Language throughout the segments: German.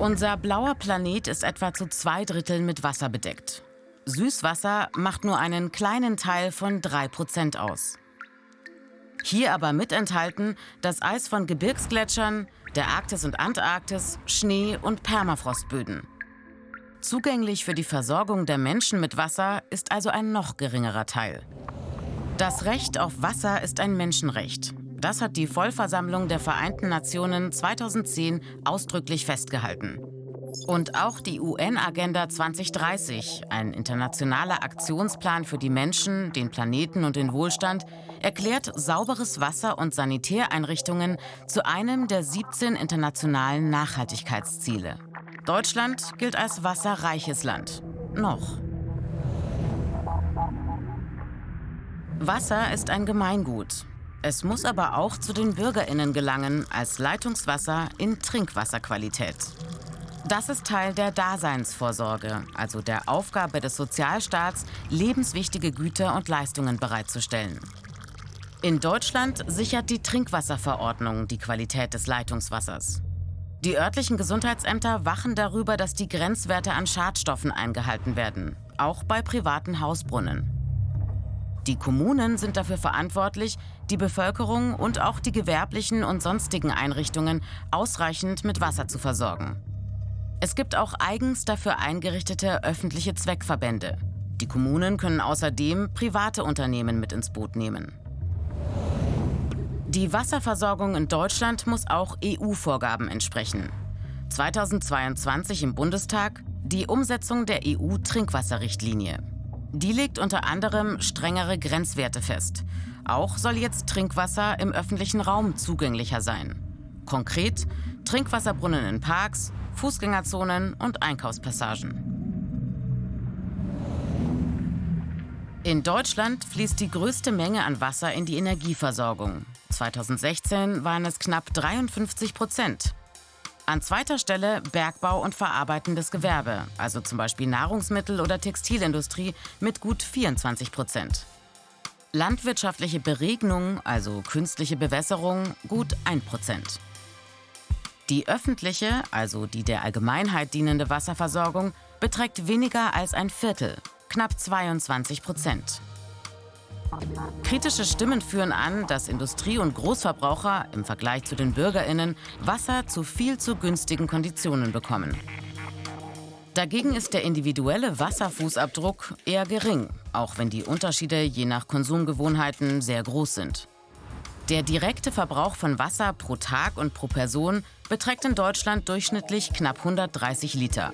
Unser blauer Planet ist etwa zu zwei Dritteln mit Wasser bedeckt. Süßwasser macht nur einen kleinen Teil von 3% aus. Hier aber mit enthalten das Eis von Gebirgsgletschern, der Arktis und Antarktis, Schnee und Permafrostböden. Zugänglich für die Versorgung der Menschen mit Wasser ist also ein noch geringerer Teil. Das Recht auf Wasser ist ein Menschenrecht. Das hat die Vollversammlung der Vereinten Nationen 2010 ausdrücklich festgehalten. Und auch die UN-Agenda 2030, ein internationaler Aktionsplan für die Menschen, den Planeten und den Wohlstand, erklärt sauberes Wasser und Sanitäreinrichtungen zu einem der 17 internationalen Nachhaltigkeitsziele. Deutschland gilt als wasserreiches Land. Noch. Wasser ist ein Gemeingut. Es muss aber auch zu den Bürgerinnen gelangen als Leitungswasser in Trinkwasserqualität. Das ist Teil der Daseinsvorsorge, also der Aufgabe des Sozialstaats, lebenswichtige Güter und Leistungen bereitzustellen. In Deutschland sichert die Trinkwasserverordnung die Qualität des Leitungswassers. Die örtlichen Gesundheitsämter wachen darüber, dass die Grenzwerte an Schadstoffen eingehalten werden, auch bei privaten Hausbrunnen. Die Kommunen sind dafür verantwortlich, die Bevölkerung und auch die gewerblichen und sonstigen Einrichtungen ausreichend mit Wasser zu versorgen. Es gibt auch eigens dafür eingerichtete öffentliche Zweckverbände. Die Kommunen können außerdem private Unternehmen mit ins Boot nehmen. Die Wasserversorgung in Deutschland muss auch EU-Vorgaben entsprechen. 2022 im Bundestag die Umsetzung der EU-Trinkwasserrichtlinie. Die legt unter anderem strengere Grenzwerte fest. Auch soll jetzt Trinkwasser im öffentlichen Raum zugänglicher sein. Konkret Trinkwasserbrunnen in Parks, Fußgängerzonen und Einkaufspassagen. In Deutschland fließt die größte Menge an Wasser in die Energieversorgung. 2016 waren es knapp 53 Prozent. An zweiter Stelle Bergbau und verarbeitendes Gewerbe, also zum Beispiel Nahrungsmittel- oder Textilindustrie mit gut 24 Prozent. Landwirtschaftliche Beregnung, also künstliche Bewässerung, gut 1 Prozent. Die öffentliche, also die der Allgemeinheit dienende Wasserversorgung beträgt weniger als ein Viertel, knapp 22 Prozent. Kritische Stimmen führen an, dass Industrie und Großverbraucher im Vergleich zu den Bürgerinnen Wasser zu viel zu günstigen Konditionen bekommen. Dagegen ist der individuelle Wasserfußabdruck eher gering, auch wenn die Unterschiede je nach Konsumgewohnheiten sehr groß sind. Der direkte Verbrauch von Wasser pro Tag und pro Person beträgt in Deutschland durchschnittlich knapp 130 Liter.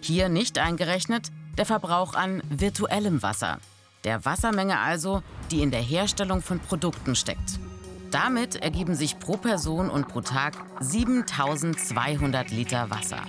Hier nicht eingerechnet der Verbrauch an virtuellem Wasser, der Wassermenge also, die in der Herstellung von Produkten steckt. Damit ergeben sich pro Person und pro Tag 7200 Liter Wasser.